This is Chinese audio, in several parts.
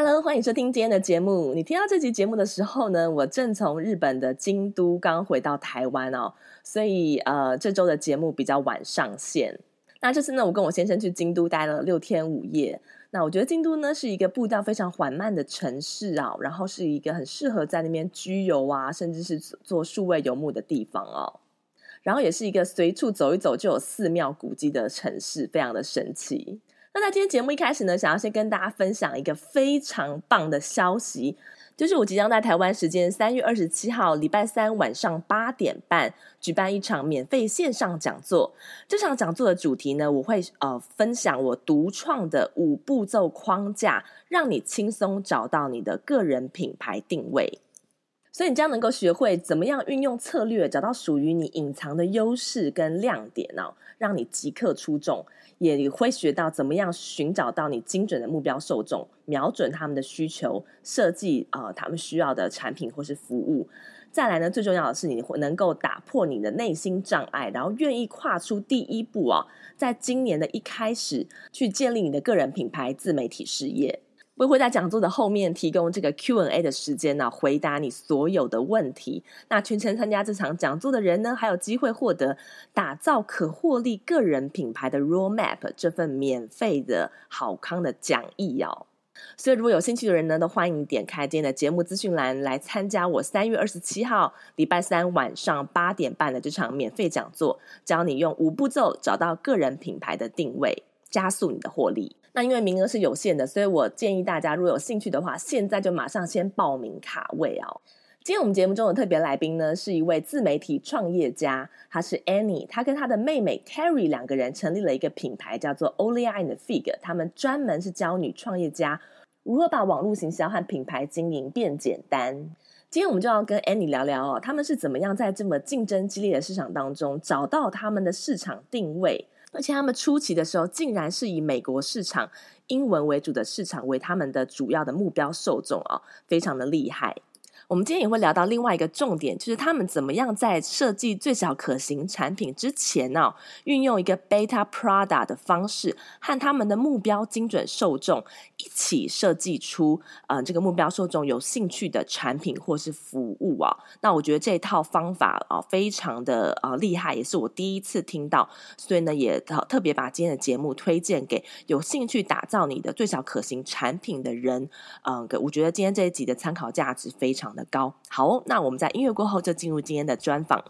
Hello，欢迎收听今天的节目。你听到这集节目的时候呢，我正从日本的京都刚回到台湾哦，所以呃，这周的节目比较晚上线。那这次呢，我跟我先生去京都待了六天五夜。那我觉得京都呢是一个步调非常缓慢的城市啊，然后是一个很适合在那边居游啊，甚至是做数位游牧的地方哦。然后也是一个随处走一走就有寺庙古迹的城市，非常的神奇。那在今天节目一开始呢，想要先跟大家分享一个非常棒的消息，就是我即将在台湾时间三月二十七号礼拜三晚上八点半举办一场免费线上讲座。这场讲座的主题呢，我会呃分享我独创的五步骤框架，让你轻松找到你的个人品牌定位。所以你将能够学会怎么样运用策略，找到属于你隐藏的优势跟亮点哦，让你即刻出众。也会学到怎么样寻找到你精准的目标受众，瞄准他们的需求，设计啊、他们需要的产品或是服务。再来呢，最重要的是你能够打破你的内心障碍，然后愿意跨出第一步啊、哦，在今年的一开始去建立你的个人品牌自媒体事业。我会在讲座的后面提供这个 Q&A 的时间呢，回答你所有的问题。那全程参加这场讲座的人呢，还有机会获得打造可获利个人品牌的 Roadmap 这份免费的好康的讲义哦。所以如果有兴趣的人呢，都欢迎点开今天的节目资讯栏来参加我三月二十七号礼拜三晚上八点半的这场免费讲座，教你用五步骤找到个人品牌的定位，加速你的获利。那因为名额是有限的，所以我建议大家如果有兴趣的话，现在就马上先报名卡位哦。今天我们节目中的特别来宾呢，是一位自媒体创业家，他是 Annie，他跟他的妹妹 Terry 两个人成立了一个品牌，叫做 Olia and Fig。他们专门是教女创业家如何把网络行销和品牌经营变简单。今天我们就要跟 Annie 聊聊哦，他们是怎么样在这么竞争激烈的市场当中找到他们的市场定位。而且他们初期的时候，竟然是以美国市场、英文为主的市场为他们的主要的目标受众哦，非常的厉害。我们今天也会聊到另外一个重点，就是他们怎么样在设计最小可行产品之前呢、啊，运用一个 beta product 的方式，和他们的目标精准受众一起设计出，呃，这个目标受众有兴趣的产品或是服务啊。那我觉得这一套方法啊，非常的呃厉害，也是我第一次听到，所以呢，也特特别把今天的节目推荐给有兴趣打造你的最小可行产品的人。嗯、我觉得今天这一集的参考价值非常高，好，那我们在音乐过后就进入今天的专访。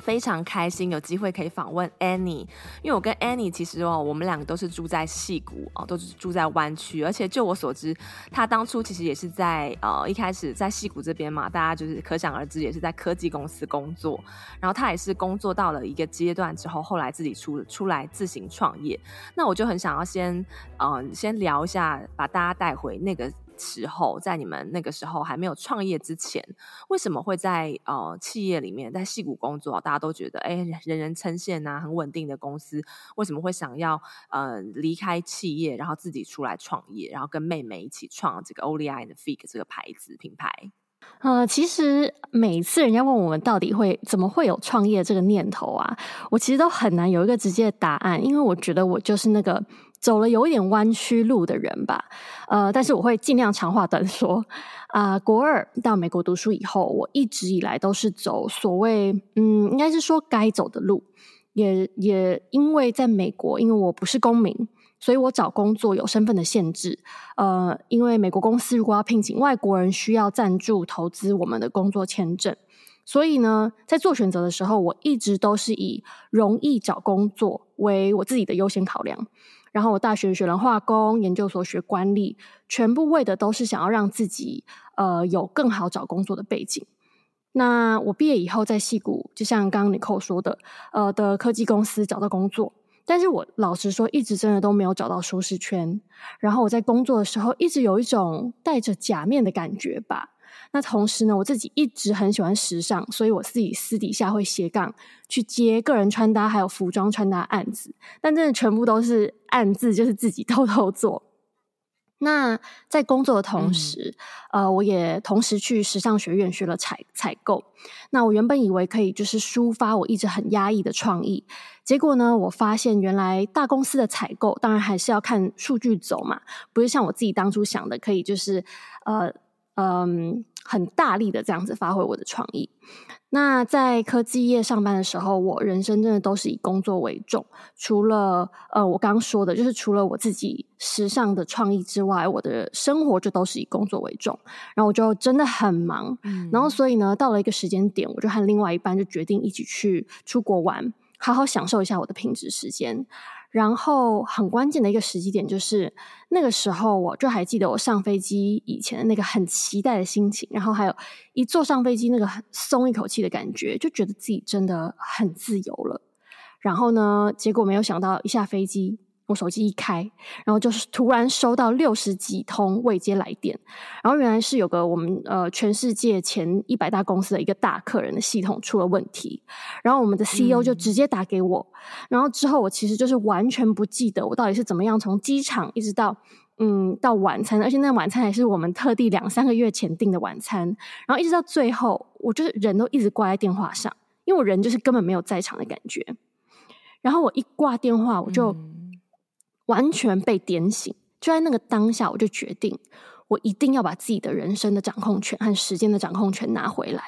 非常开心有机会可以访问 Annie，因为我跟 Annie 其实哦，我们两个都是住在戏谷哦，都是住在湾区，而且就我所知，他当初其实也是在呃一开始在戏谷这边嘛，大家就是可想而知，也是在科技公司工作，然后他也是工作到了一个阶段之后，后来自己出出来自行创业。那我就很想要先嗯、呃、先聊一下，把大家带回那个。时候，在你们那个时候还没有创业之前，为什么会在呃企业里面在矽谷工作？大家都觉得哎，人人称羡呐，很稳定的公司，为什么会想要呃离开企业，然后自己出来创业，然后跟妹妹一起创这个 Oli and Fig 这个牌子品牌？呃，其实每次人家问我们到底会怎么会有创业这个念头啊，我其实都很难有一个直接的答案，因为我觉得我就是那个。走了有一点弯曲路的人吧，呃，但是我会尽量长话短说。啊、呃，国二到美国读书以后，我一直以来都是走所谓，嗯，应该是说该走的路。也也因为在美国，因为我不是公民，所以我找工作有身份的限制。呃，因为美国公司如果要聘请外国人，需要赞助投资我们的工作签证。所以呢，在做选择的时候，我一直都是以容易找工作为我自己的优先考量。然后我大学学了化工，研究所学管理，全部为的都是想要让自己呃有更好找工作的背景。那我毕业以后在矽谷，就像刚刚 Nicole 说的，呃的科技公司找到工作，但是我老实说，一直真的都没有找到舒适圈。然后我在工作的时候，一直有一种戴着假面的感觉吧。那同时呢，我自己一直很喜欢时尚，所以我自己私底下会斜杠去接个人穿搭还有服装穿搭案子，但真的全部都是案子就是自己偷偷做。那在工作的同时，嗯、呃，我也同时去时尚学院学了采采购。那我原本以为可以就是抒发我一直很压抑的创意，结果呢，我发现原来大公司的采购当然还是要看数据走嘛，不是像我自己当初想的可以就是呃。嗯，很大力的这样子发挥我的创意。那在科技业上班的时候，我人生真的都是以工作为重。除了呃，我刚刚说的，就是除了我自己时尚的创意之外，我的生活就都是以工作为重。然后我就真的很忙。嗯。然后所以呢，到了一个时间点，我就和另外一半就决定一起去出国玩，好好享受一下我的品质时间。然后很关键的一个时机点就是那个时候，我就还记得我上飞机以前的那个很期待的心情，然后还有一坐上飞机那个很松一口气的感觉，就觉得自己真的很自由了。然后呢，结果没有想到一下飞机。我手机一开，然后就是突然收到六十几通未接来电，然后原来是有个我们呃全世界前一百大公司的一个大客人的系统出了问题，然后我们的 CEO 就直接打给我，嗯、然后之后我其实就是完全不记得我到底是怎么样从机场一直到嗯到晚餐，而且那晚餐还是我们特地两三个月前订的晚餐，然后一直到最后，我就是人都一直挂在电话上，因为我人就是根本没有在场的感觉，然后我一挂电话我就。嗯完全被点醒，就在那个当下，我就决定，我一定要把自己的人生的掌控权和时间的掌控权拿回来。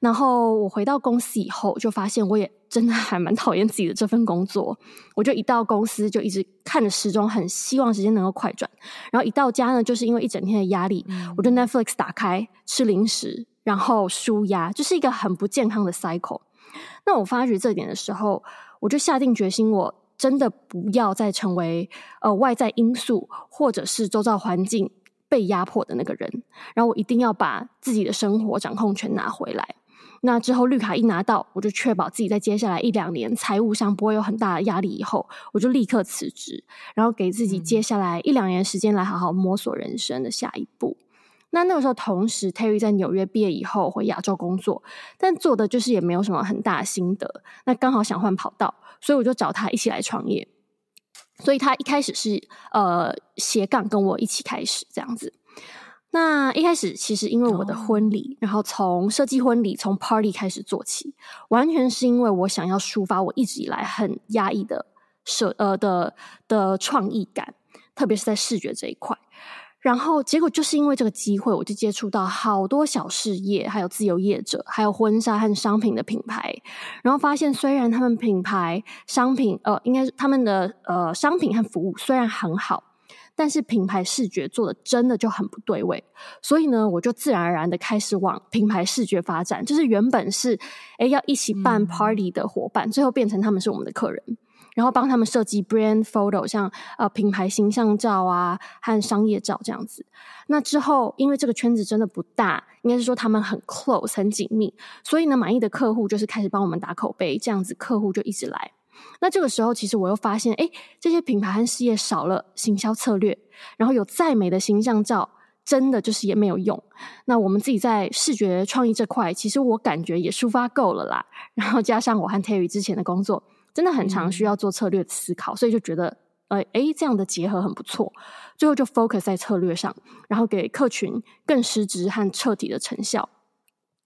然后我回到公司以后，就发现我也真的还蛮讨厌自己的这份工作。我就一到公司就一直看着时钟，很希望时间能够快转。然后一到家呢，就是因为一整天的压力，嗯、我就 Netflix 打开吃零食，然后舒压，就是一个很不健康的 cycle。那我发觉这点的时候，我就下定决心我。真的不要再成为呃外在因素或者是周遭环境被压迫的那个人，然后我一定要把自己的生活掌控权拿回来。那之后绿卡一拿到，我就确保自己在接下来一两年财务上不会有很大的压力。以后我就立刻辞职，然后给自己接下来一两年时间来好好摸索人生的下一步。那那个时候，同时 Terry 在纽约毕业以后回亚洲工作，但做的就是也没有什么很大的心得。那刚好想换跑道。所以我就找他一起来创业，所以他一开始是呃斜杠跟我一起开始这样子。那一开始其实因为我的婚礼，然后从设计婚礼从 party 开始做起，完全是因为我想要抒发我一直以来很压抑的设呃的的创意感，特别是在视觉这一块。然后结果就是因为这个机会，我就接触到好多小事业，还有自由业者，还有婚纱和商品的品牌。然后发现，虽然他们品牌商品，呃，应该是他们的呃商品和服务虽然很好，但是品牌视觉做的真的就很不对位。所以呢，我就自然而然的开始往品牌视觉发展，就是原本是诶要一起办 party 的伙伴，嗯、最后变成他们是我们的客人。然后帮他们设计 brand photo，像呃品牌形象照啊和商业照这样子。那之后，因为这个圈子真的不大，应该是说他们很 close 很紧密，所以呢，满意的客户就是开始帮我们打口碑，这样子客户就一直来。那这个时候，其实我又发现，哎，这些品牌和事业少了行销策略，然后有再美的形象照，真的就是也没有用。那我们自己在视觉创意这块，其实我感觉也抒发够了啦。然后加上我和 Terry 之前的工作。真的很常需要做策略的思考，嗯、所以就觉得，呃，诶，这样的结合很不错。最后就 focus 在策略上，然后给客群更实质和彻底的成效。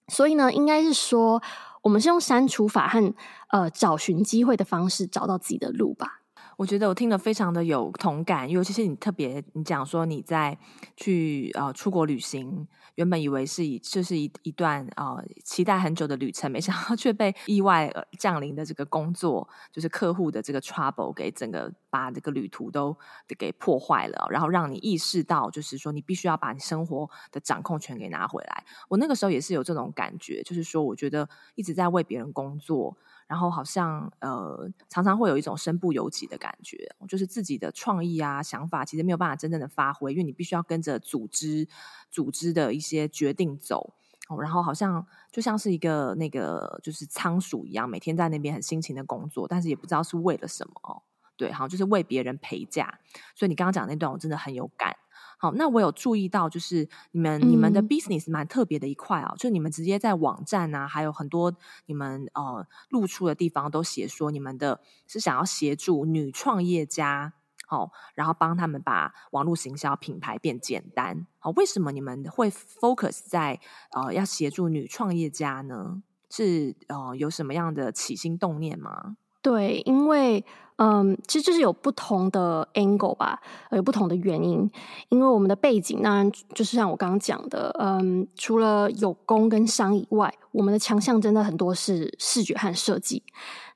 所以呢，应该是说，我们是用删除法和呃找寻机会的方式找到自己的路吧。我觉得我听了非常的有同感，尤其是你特别你讲说你在去呃出国旅行。原本以为是以这是一一段呃期待很久的旅程，没想到 却被意外降临的这个工作，就是客户的这个 trouble 给整个把这个旅途都给破坏了，然后让你意识到，就是说你必须要把你生活的掌控权给拿回来。我那个时候也是有这种感觉，就是说我觉得一直在为别人工作，然后好像呃常常会有一种身不由己的感觉，就是自己的创意啊想法其实没有办法真正的发挥，因为你必须要跟着组织组织的一些决定走。哦然后好像就像是一个那个就是仓鼠一样，每天在那边很辛勤的工作，但是也不知道是为了什么哦。对，好，就是为别人陪嫁。所以你刚刚讲那段，我真的很有感。好，那我有注意到，就是你们、嗯、你们的 business 蛮特别的一块哦，就你们直接在网站啊，还有很多你们呃露出的地方都写说，你们的是想要协助女创业家。哦，然后帮他们把网络行销品牌变简单。哦，为什么你们会 focus 在呃要协助女创业家呢？是呃有什么样的起心动念吗？对，因为嗯，其实就是有不同的 angle 吧，有不同的原因。因为我们的背景，当然就是像我刚刚讲的，嗯，除了有工跟商以外，我们的强项真的很多是视觉和设计。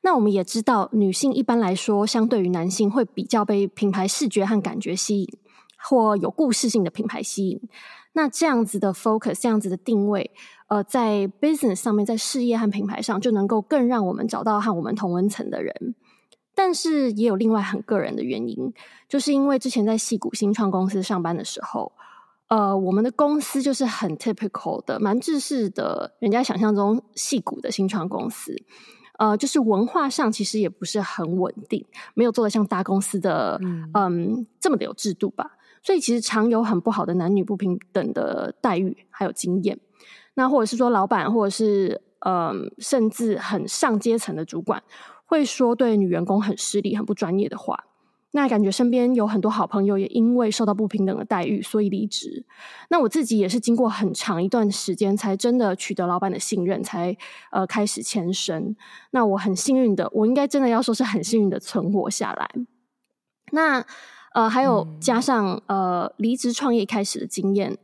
那我们也知道，女性一般来说，相对于男性，会比较被品牌视觉和感觉吸引，或有故事性的品牌吸引。那这样子的 focus，这样子的定位，呃，在 business 上面，在事业和品牌上，就能够更让我们找到和我们同温层的人。但是也有另外很个人的原因，就是因为之前在戏谷新创公司上班的时候，呃，我们的公司就是很 typical 的，蛮制式的，人家想象中戏谷的新创公司。呃，就是文化上其实也不是很稳定，没有做的像大公司的嗯，嗯这么的有制度吧，所以其实常有很不好的男女不平等的待遇，还有经验。那或者是说老板，或者是嗯，甚至很上阶层的主管，会说对女员工很失礼、很不专业的话。那感觉身边有很多好朋友也因为受到不平等的待遇，所以离职。那我自己也是经过很长一段时间，才真的取得老板的信任，才呃开始迁升。那我很幸运的，我应该真的要说是很幸运的存活下来。那呃还有加上呃离职创业开始的经验。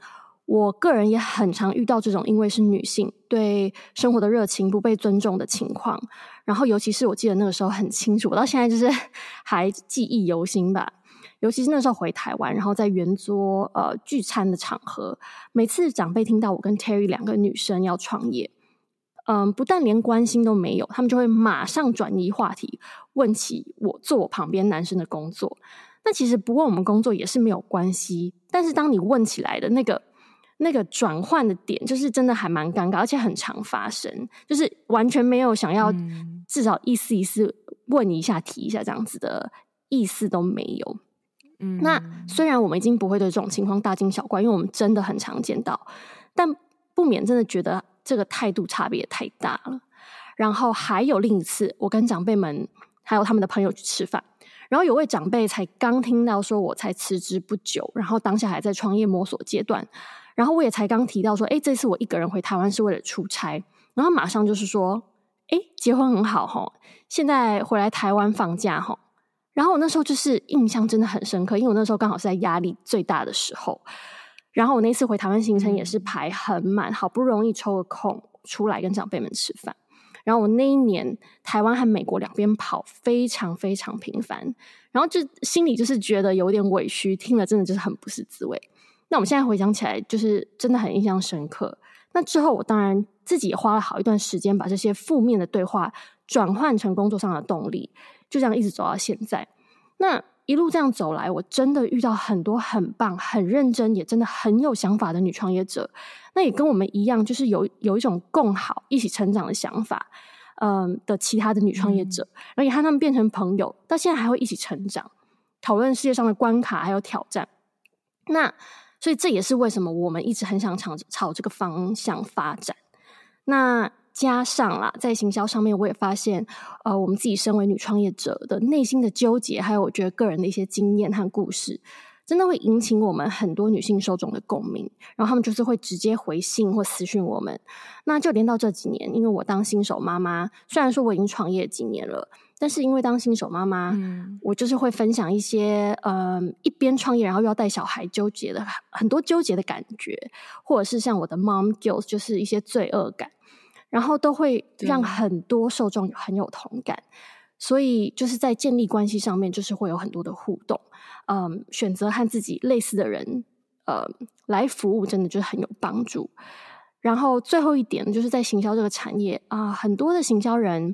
我个人也很常遇到这种因为是女性对生活的热情不被尊重的情况，然后尤其是我记得那个时候很清楚，我到现在就是 还记忆犹新吧。尤其是那时候回台湾，然后在圆桌呃聚餐的场合，每次长辈听到我跟 Terry 两个女生要创业，嗯，不但连关心都没有，他们就会马上转移话题，问起我坐我旁边男生的工作。那其实不问我们工作也是没有关系，但是当你问起来的那个。那个转换的点就是真的还蛮尴尬，而且很常发生，就是完全没有想要至少意思意思问一下提一下这样子的意思都没有。嗯，那虽然我们已经不会对这种情况大惊小怪，因为我们真的很常见到，但不免真的觉得这个态度差别太大了。然后还有另一次，我跟长辈们还有他们的朋友去吃饭，然后有位长辈才刚听到说我才辞职不久，然后当下还在创业摸索阶段。然后我也才刚提到说，哎，这次我一个人回台湾是为了出差，然后马上就是说，哎，结婚很好哈，现在回来台湾放假哈。然后我那时候就是印象真的很深刻，因为我那时候刚好是在压力最大的时候。然后我那次回台湾行程也是排很满，好不容易抽个空出来跟长辈们吃饭。然后我那一年台湾和美国两边跑非常非常频繁，然后就心里就是觉得有点委屈，听了真的就是很不是滋味。那我们现在回想起来，就是真的很印象深刻。那之后，我当然自己也花了好一段时间，把这些负面的对话转换成工作上的动力，就这样一直走到现在。那一路这样走来，我真的遇到很多很棒、很认真，也真的很有想法的女创业者。那也跟我们一样，就是有有一种共好、一起成长的想法，嗯的其他的女创业者，而且和他们变成朋友，到现在还会一起成长，讨论世界上的关卡还有挑战。那。所以这也是为什么我们一直很想朝朝这个方向发展。那加上啦，在行销上面，我也发现，呃，我们自己身为女创业者的内心的纠结，还有我觉得个人的一些经验和故事，真的会引起我们很多女性受众的共鸣。然后他们就是会直接回信或私讯我们。那就连到这几年，因为我当新手妈妈，虽然说我已经创业几年了。但是因为当新手妈妈，嗯，我就是会分享一些，呃，一边创业然后又要带小孩，纠结的很多纠结的感觉，或者是像我的 mom guilt，就是一些罪恶感，然后都会让很多受众很有同感。所以就是在建立关系上面，就是会有很多的互动。嗯，选择和自己类似的人，呃，来服务，真的就是很有帮助。然后最后一点就是在行销这个产业啊，很多的行销人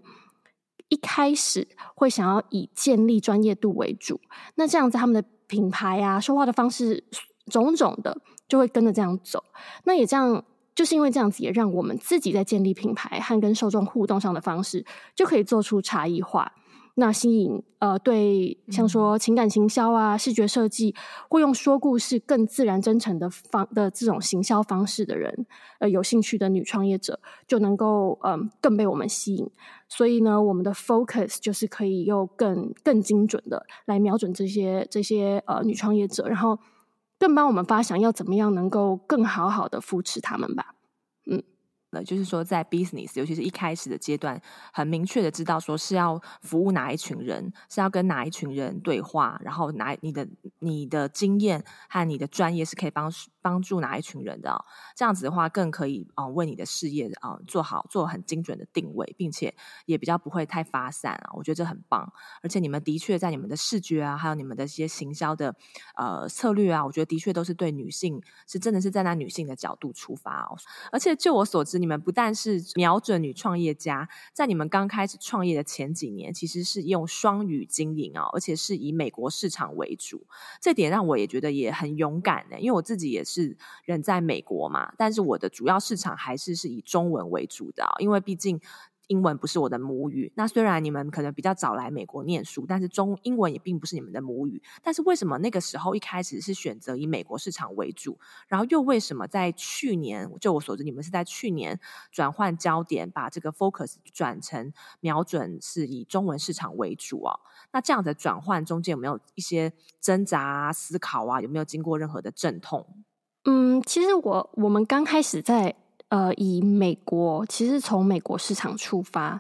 一开始会想要以建立专业度为主，那这样子他们的品牌啊，说话的方式种种的就会跟着这样走。那也这样，就是因为这样子，也让我们自己在建立品牌和跟受众互动上的方式，就可以做出差异化。那吸引呃，对，像说情感行销啊、视觉设计，或用说故事更自然真诚的方的这种行销方式的人，呃，有兴趣的女创业者就能够嗯、呃、更被我们吸引。所以呢，我们的 focus 就是可以又更更精准的来瞄准这些这些呃女创业者，然后更帮我们发想要怎么样能够更好好的扶持他们吧。嗯。那就是说，在 business，尤其是一开始的阶段，很明确的知道说是要服务哪一群人，是要跟哪一群人对话，然后哪你的你的经验和你的专业是可以帮帮助哪一群人的，这样子的话，更可以啊、为你的事业啊、做好做很精准的定位，并且也比较不会太发散啊。我觉得这很棒，而且你们的确在你们的视觉啊，还有你们的一些行销的呃策略啊，我觉得的确都是对女性是真的是站在女性的角度出发哦。而且就我所知。你们不但是瞄准女创业家，在你们刚开始创业的前几年，其实是用双语经营啊，而且是以美国市场为主。这点让我也觉得也很勇敢呢，因为我自己也是是人在美国嘛，但是我的主要市场还是是以中文为主的，因为毕竟。英文不是我的母语，那虽然你们可能比较早来美国念书，但是中英文也并不是你们的母语。但是为什么那个时候一开始是选择以美国市场为主，然后又为什么在去年，就我所知，你们是在去年转换焦点，把这个 focus 转成瞄准是以中文市场为主啊？那这样的转换中间有没有一些挣扎、思考啊？有没有经过任何的阵痛？嗯，其实我我们刚开始在。呃，以美国其实从美国市场出发，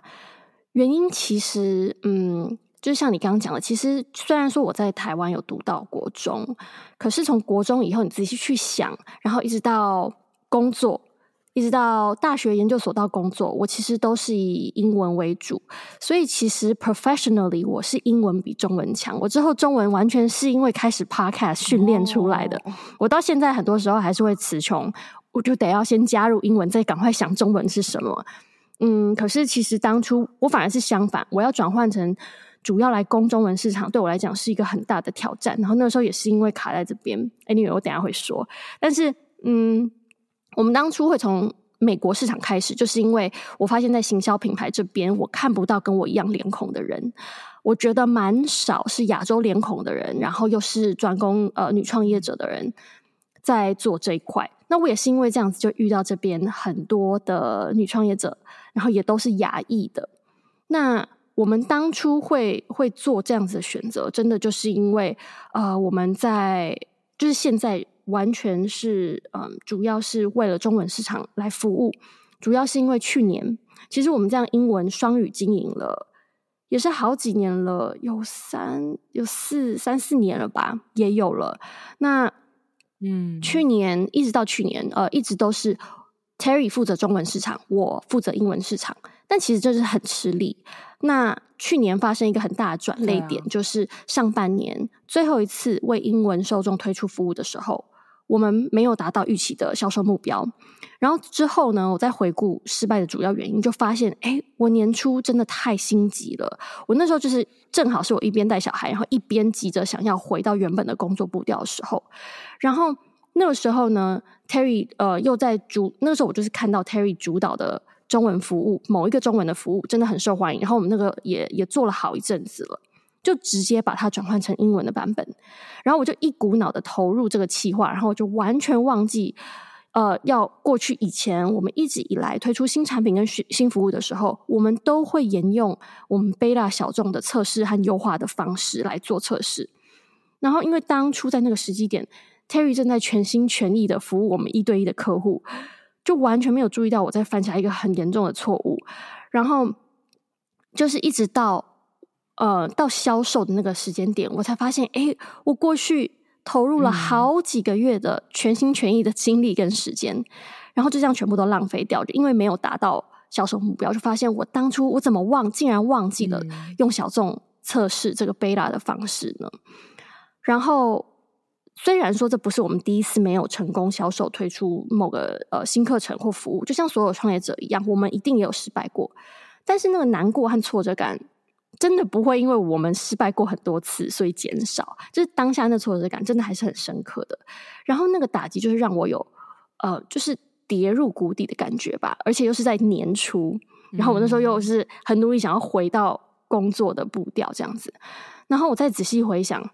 原因其实嗯，就像你刚刚讲的，其实虽然说我在台湾有读到国中，可是从国中以后你仔细去想，然后一直到工作，一直到大学研究所到工作，我其实都是以英文为主，所以其实 professionally 我是英文比中文强。我之后中文完全是因为开始 podcast 训练出来的，哦、我到现在很多时候还是会词穷。我就得要先加入英文，再赶快想中文是什么。嗯，可是其实当初我反而是相反，我要转换成主要来攻中文市场，对我来讲是一个很大的挑战。然后那个时候也是因为卡在这边，anyway，我等一下会说。但是，嗯，我们当初会从美国市场开始，就是因为我发现，在行销品牌这边，我看不到跟我一样脸孔的人，我觉得蛮少是亚洲脸孔的人，然后又是专攻呃女创业者的人在做这一块。那我也是因为这样子，就遇到这边很多的女创业者，然后也都是亚裔的。那我们当初会会做这样子的选择，真的就是因为，呃，我们在就是现在完全是，嗯、呃，主要是为了中文市场来服务。主要是因为去年，其实我们这样英文双语经营了，也是好几年了，有三有四三四年了吧，也有了。那嗯，去年一直到去年，呃，一直都是 Terry 负责中文市场，我负责英文市场。但其实这是很吃力。那去年发生一个很大的转捩点，啊、就是上半年最后一次为英文受众推出服务的时候，我们没有达到预期的销售目标。然后之后呢，我再回顾失败的主要原因，就发现，哎，我年初真的太心急了。我那时候就是正好是我一边带小孩，然后一边急着想要回到原本的工作步调的时候。然后那个时候呢，Terry 呃又在主，那个时候我就是看到 Terry 主导的中文服务，某一个中文的服务真的很受欢迎。然后我们那个也也做了好一阵子了，就直接把它转换成英文的版本。然后我就一股脑的投入这个企划，然后我就完全忘记。呃，要过去以前，我们一直以来推出新产品跟新服务的时候，我们都会沿用我们 beta 小众的测试和优化的方式来做测试。然后，因为当初在那个时机点，Terry 正在全心全意的服务我们一对一的客户，就完全没有注意到我在犯下一个很严重的错误。然后，就是一直到呃到销售的那个时间点，我才发现，诶，我过去。投入了好几个月的全心全意的精力跟时间，嗯、然后就这样全部都浪费掉，因为没有达到销售目标，就发现我当初我怎么忘，竟然忘记了用小众测试这个 beta 的方式呢？然后虽然说这不是我们第一次没有成功销售推出某个呃新课程或服务，就像所有创业者一样，我们一定也有失败过，但是那个难过和挫折感。真的不会因为我们失败过很多次，所以减少。就是当下那挫折感，真的还是很深刻的。然后那个打击，就是让我有呃，就是跌入谷底的感觉吧。而且又是在年初，然后我那时候又是很努力想要回到工作的步调这样子。然后我再仔细回想，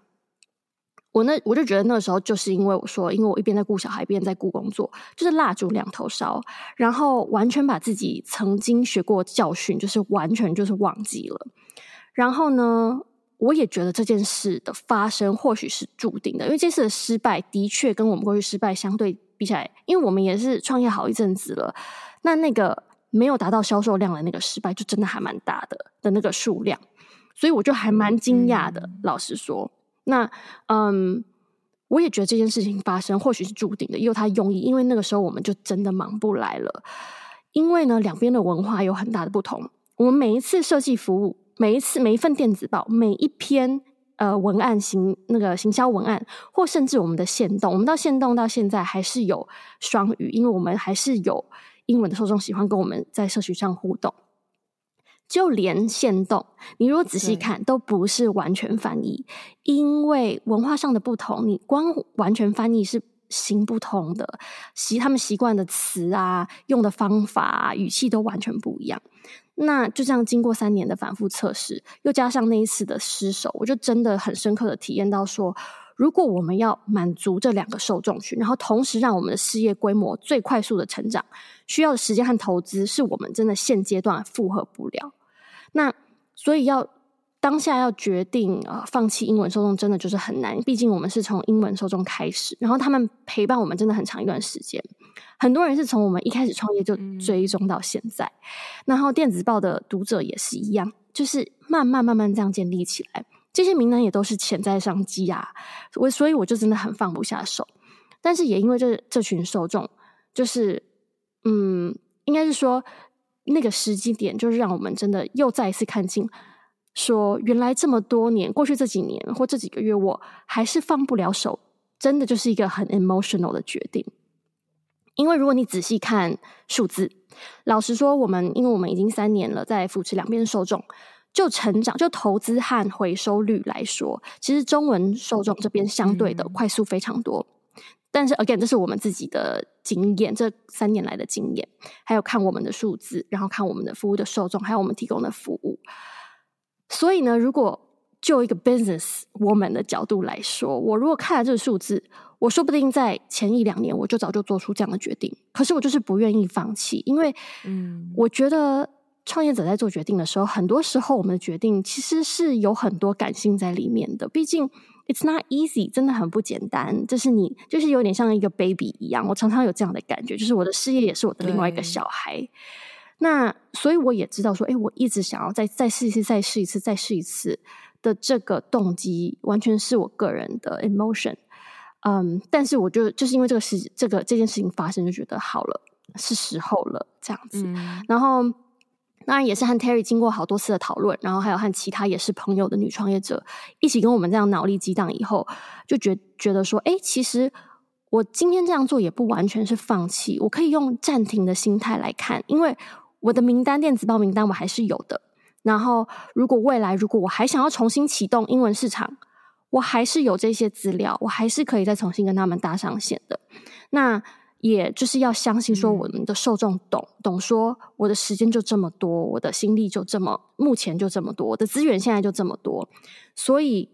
我那我就觉得那个时候就是因为我说，因为我一边在顾小孩，一边在顾工作，就是蜡烛两头烧，然后完全把自己曾经学过教训，就是完全就是忘记了。然后呢，我也觉得这件事的发生或许是注定的，因为这次的失败的确跟我们过去失败相对比起来，因为我们也是创业好一阵子了，那那个没有达到销售量的那个失败，就真的还蛮大的的那个数量，所以我就还蛮惊讶的。嗯、老实说，那嗯，我也觉得这件事情发生或许是注定的，也有它用意，因为那个时候我们就真的忙不来了，因为呢，两边的文化有很大的不同，我们每一次设计服务。每一次每一份电子报，每一篇呃文案行那个行销文案，或甚至我们的线动，我们到线动到现在还是有双语，因为我们还是有英文的受众喜欢跟我们在社群上互动。就连限动，你如果仔细看，都不是完全翻译，因为文化上的不同，你光完全翻译是行不通的。习他们习惯的词啊，用的方法啊，语气都完全不一样。那就这样，经过三年的反复测试，又加上那一次的失手，我就真的很深刻的体验到说，如果我们要满足这两个受众群，然后同时让我们的事业规模最快速的成长，需要的时间和投资，是我们真的现阶段负荷不了。那所以要当下要决定啊、呃，放弃英文受众，真的就是很难。毕竟我们是从英文受众开始，然后他们陪伴我们真的很长一段时间。很多人是从我们一开始创业就追踪到现在，然后电子报的读者也是一样，就是慢慢慢慢这样建立起来。这些名单也都是潜在商机啊，我所以我就真的很放不下手。但是也因为这这群受众，就是嗯，应该是说那个时机点，就是让我们真的又再一次看清，说原来这么多年过去这几年或这几个月，我还是放不了手，真的就是一个很 emotional 的决定。因为如果你仔细看数字，老实说，我们因为我们已经三年了，在扶持两边受众，就成长、就投资和回收率来说，其实中文受众这边相对的快速非常多。嗯、但是，again，这是我们自己的经验，这三年来的经验，还有看我们的数字，然后看我们的服务的受众，还有我们提供的服务。所以呢，如果就一个 business woman 的角度来说，我如果看了这个数字，我说不定在前一两年我就早就做出这样的决定，可是我就是不愿意放弃，因为，嗯，我觉得创业者在做决定的时候，很多时候我们的决定其实是有很多感性在里面的。毕竟，it's not easy，真的很不简单。就是你，就是有点像一个 baby 一样，我常常有这样的感觉，就是我的事业也是我的另外一个小孩。那所以我也知道说，哎，我一直想要再再试一次，再试一次，再试一次的这个动机，完全是我个人的 emotion。嗯，但是我就就是因为这个事，这个这件事情发生，就觉得好了，是时候了，这样子。嗯、然后当然也是和 Terry 经过好多次的讨论，然后还有和其他也是朋友的女创业者一起跟我们这样脑力激荡以后，就觉觉得说，哎，其实我今天这样做也不完全是放弃，我可以用暂停的心态来看，因为我的名单电子报名单我还是有的。然后如果未来如果我还想要重新启动英文市场，我还是有这些资料，我还是可以再重新跟他们搭上线的。那也就是要相信说，我们的受众懂、嗯、懂说，我的时间就这么多，我的心力就这么，目前就这么多，我的资源现在就这么多，所以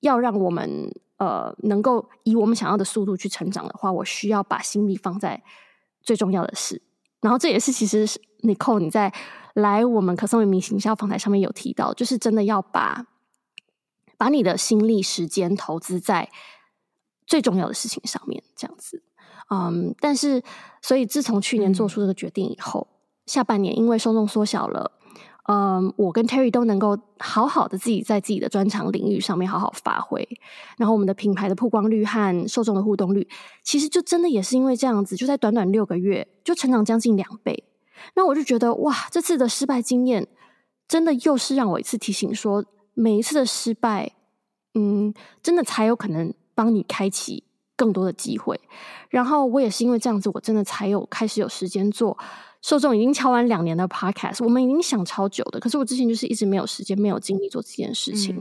要让我们呃能够以我们想要的速度去成长的话，我需要把心力放在最重要的事。然后这也是其实是 Nicole 你在来我们可颂为明行销访谈上面有提到，就是真的要把。把你的心力、时间投资在最重要的事情上面，这样子。嗯，但是，所以自从去年做出这个决定以后，嗯、下半年因为受众缩小了，嗯，我跟 Terry 都能够好好的自己在自己的专长领域上面好好发挥，然后我们的品牌的曝光率和受众的互动率，其实就真的也是因为这样子，就在短短六个月就成长将近两倍。那我就觉得哇，这次的失败经验真的又是让我一次提醒说，每一次的失败，嗯，真的才有可能帮你开启更多的机会。然后我也是因为这样子，我真的才有开始有时间做受众已经敲完两年的 podcast，我们已经想超久的，可是我之前就是一直没有时间、没有精力做这件事情。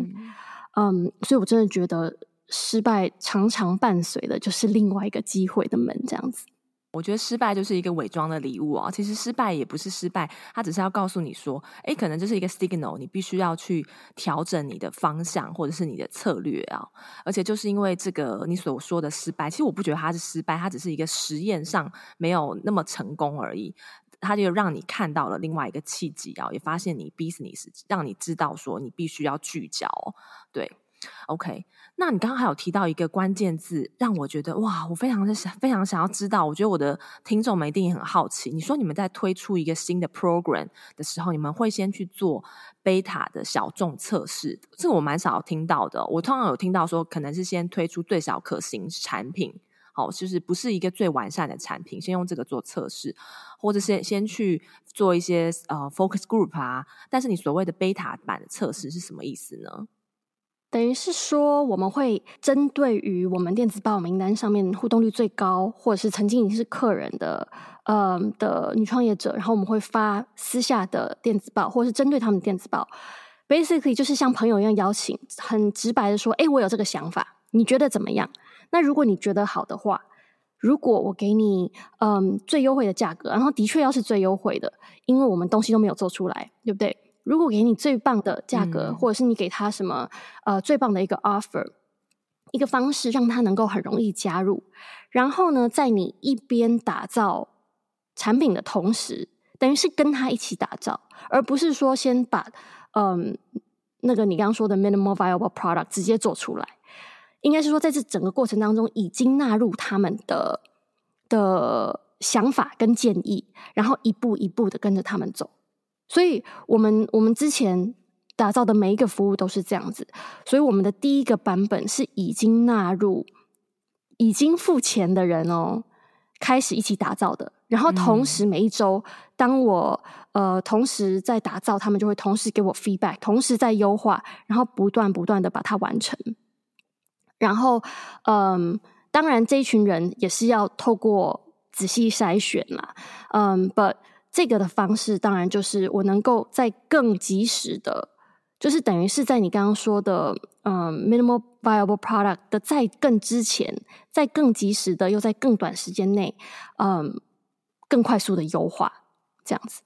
嗯，嗯，所以我真的觉得失败常常伴随的就是另外一个机会的门，这样子。我觉得失败就是一个伪装的礼物啊！其实失败也不是失败，它只是要告诉你说，诶，可能这是一个 signal，你必须要去调整你的方向或者是你的策略啊。而且就是因为这个你所说的失败，其实我不觉得它是失败，它只是一个实验上没有那么成功而已。它就让你看到了另外一个契机啊，也发现你 business，让你知道说你必须要聚焦，对。OK，那你刚刚还有提到一个关键字，让我觉得哇，我非常的想，非常想要知道。我觉得我的听众们一定也很好奇。你说你们在推出一个新的 program 的时候，你们会先去做 beta 的小众测试，这个我蛮少听到的。我通常有听到说，可能是先推出最小可行产品，好，就是不是一个最完善的产品，先用这个做测试，或者先先去做一些呃 focus group 啊。但是你所谓的 beta 版的测试是什么意思呢？等于是说，我们会针对于我们电子报名单上面互动率最高，或者是曾经已经是客人的，呃的女创业者，然后我们会发私下的电子报，或者是针对他们的电子报，basically 就是像朋友一样邀请，很直白的说，诶，我有这个想法，你觉得怎么样？那如果你觉得好的话，如果我给你嗯、最优惠的价格，然后的确要是最优惠的，因为我们东西都没有做出来，对不对？如果给你最棒的价格，嗯、或者是你给他什么呃最棒的一个 offer，一个方式让他能够很容易加入，然后呢，在你一边打造产品的同时，等于是跟他一起打造，而不是说先把嗯那个你刚刚说的 minimal viable product 直接做出来，应该是说在这整个过程当中已经纳入他们的的想法跟建议，然后一步一步的跟着他们走。所以，我们我们之前打造的每一个服务都是这样子。所以，我们的第一个版本是已经纳入已经付钱的人哦，开始一起打造的。然后，同时每一周，当我呃同时在打造，他们就会同时给我 feedback，同时在优化，然后不断不断的把它完成。然后，嗯，当然这一群人也是要透过仔细筛选啦，嗯，but。这个的方式当然就是我能够在更及时的，就是等于是在你刚刚说的，嗯，minimal viable product 的在更之前，在更及时的又在更短时间内，嗯，更快速的优化，这样子。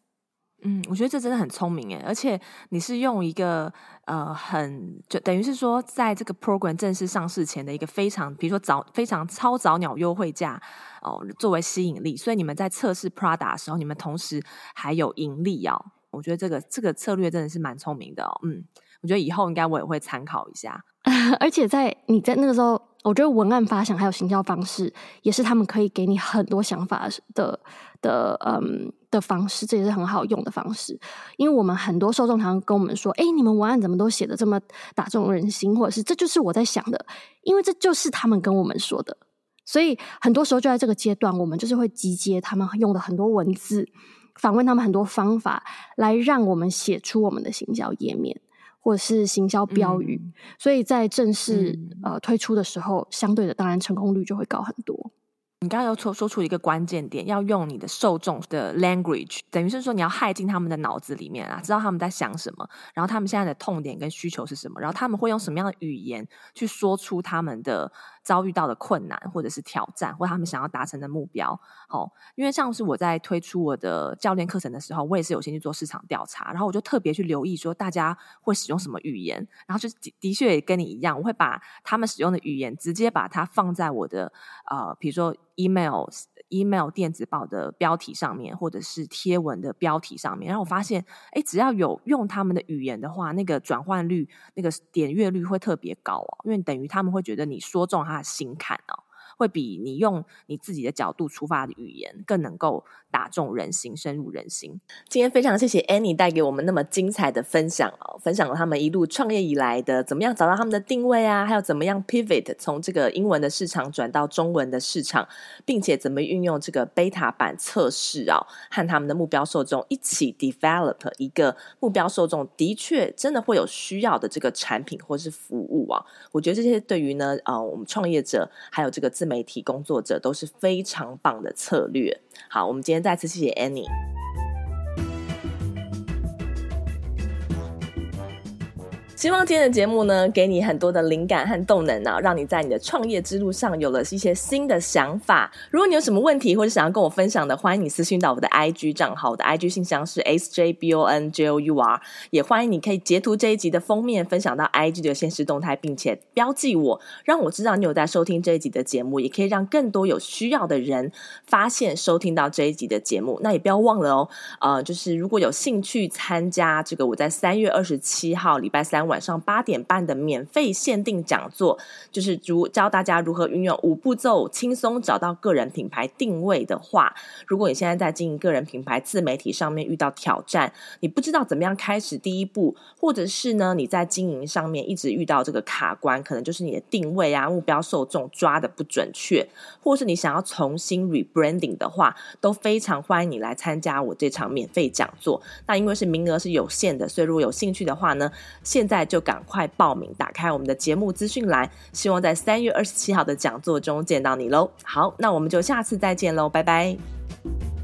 嗯，我觉得这真的很聪明诶，而且你是用一个呃很就等于是说，在这个 program 正式上市前的一个非常，比如说早非常超早鸟优惠价哦，作为吸引力，所以你们在测试 Prada 的时候，你们同时还有盈利哦。我觉得这个这个策略真的是蛮聪明的哦。嗯，我觉得以后应该我也会参考一下。而且在你在那个时候，我觉得文案发想还有行销方式，也是他们可以给你很多想法的的嗯。的方式，这也是很好用的方式，因为我们很多受众常常跟我们说：“哎，你们文案怎么都写的这么打中人心？”或者是“这就是我在想的”，因为这就是他们跟我们说的。所以很多时候就在这个阶段，我们就是会集结他们用的很多文字，访问他们很多方法，来让我们写出我们的行销页面或者是行销标语。嗯、所以在正式、嗯、呃推出的时候，相对的当然成功率就会高很多。你刚刚又说说出一个关键点，要用你的受众的 language，等于是说你要害进他们的脑子里面啊，知道他们在想什么，然后他们现在的痛点跟需求是什么，然后他们会用什么样的语言去说出他们的。遭遇到的困难或者是挑战，或他们想要达成的目标，好，因为像是我在推出我的教练课程的时候，我也是有先去做市场调查，然后我就特别去留意说大家会使用什么语言，然后就的的确也跟你一样，我会把他们使用的语言直接把它放在我的呃，比如说 email。Email 电子报的标题上面，或者是贴文的标题上面，然后我发现，哎，只要有用他们的语言的话，那个转换率、那个点阅率会特别高哦，因为等于他们会觉得你说中他的心坎哦。会比你用你自己的角度出发的语言更能够打中人心、深入人心。今天非常谢谢 Annie 带给我们那么精彩的分享哦，分享了他们一路创业以来的怎么样找到他们的定位啊，还有怎么样 pivot 从这个英文的市场转到中文的市场，并且怎么运用这个 beta 版测试啊，和他们的目标受众一起 develop 一个目标受众的确真的会有需要的这个产品或是服务啊。我觉得这些对于呢，呃，我们创业者还有这个自媒体工作者都是非常棒的策略。好，我们今天再次谢谢 Annie。希望今天的节目呢，给你很多的灵感和动能啊，让你在你的创业之路上有了一些新的想法。如果你有什么问题或者想要跟我分享的，欢迎你私信到我的 IG 账号，我的 IG 信箱是 sjbonjour，也欢迎你可以截图这一集的封面分享到 IG 的限时动态，并且标记我，让我知道你有在收听这一集的节目，也可以让更多有需要的人发现收听到这一集的节目。那也不要忘了哦，呃，就是如果有兴趣参加这个，我在三月二十七号礼拜三。晚上八点半的免费限定讲座，就是如教大家如何运用五步骤轻松找到个人品牌定位的话，如果你现在在经营个人品牌自媒体上面遇到挑战，你不知道怎么样开始第一步，或者是呢你在经营上面一直遇到这个卡关，可能就是你的定位啊、目标受众抓的不准确，或是你想要重新 rebranding 的话，都非常欢迎你来参加我这场免费讲座。那因为是名额是有限的，所以如果有兴趣的话呢，现在就赶快报名，打开我们的节目资讯栏，希望在三月二十七号的讲座中见到你喽。好，那我们就下次再见喽，拜拜。